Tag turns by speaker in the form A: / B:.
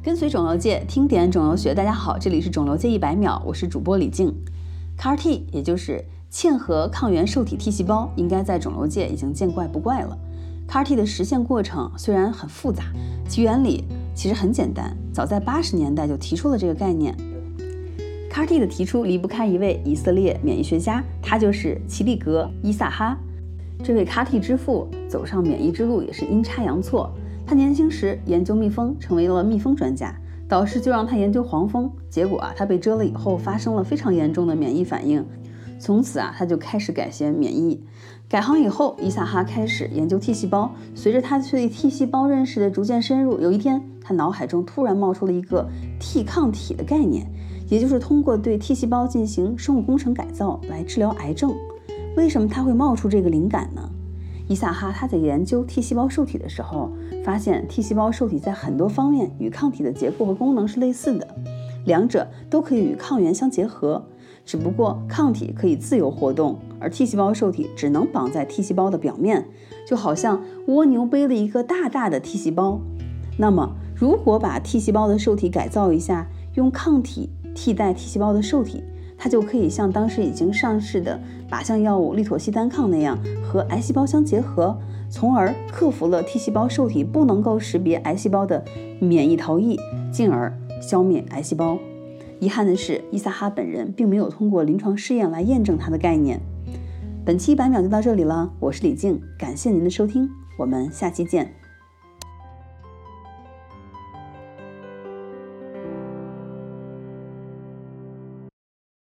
A: 跟随肿瘤界，听点肿瘤学。大家好，这里是肿瘤界一百秒，我是主播李静。CAR-T 也就是嵌合抗原受体 T 细胞，应该在肿瘤界已经见怪不怪了。CAR-T 的实现过程虽然很复杂，其原理其实很简单。早在八十年代就提出了这个概念。CAR-T 的提出离不开一位以色列免疫学家，他就是齐利格·伊萨哈。这位 CAR-T 之父走上免疫之路也是阴差阳错。他年轻时研究蜜蜂，成为了蜜蜂专家，导师就让他研究黄蜂。结果啊，他被蛰了以后发生了非常严重的免疫反应。从此啊，他就开始改学免疫。改行以后，伊萨哈开始研究 T 细胞。随着他对 T 细胞认识的逐渐深入，有一天，他脑海中突然冒出了一个 T 抗体的概念，也就是通过对 T 细胞进行生物工程改造来治疗癌症。为什么他会冒出这个灵感呢？伊萨哈他在研究 T 细胞受体的时候，发现 T 细胞受体在很多方面与抗体的结构和功能是类似的，两者都可以与抗原相结合。只不过抗体可以自由活动，而 T 细胞受体只能绑在 T 细胞的表面，就好像蜗牛背了一个大大的 T 细胞。那么，如果把 T 细胞的受体改造一下，用抗体替代 T 细胞的受体，它就可以像当时已经上市的靶向药物利妥昔单抗那样，和癌细胞相结合，从而克服了 T 细胞受体不能够识别癌细胞的免疫逃逸，进而消灭癌细胞。遗憾的是，伊萨哈本人并没有通过临床试验来验证他的概念。本期一百秒就到这里了，我是李静，感谢您的收听，我们下期见。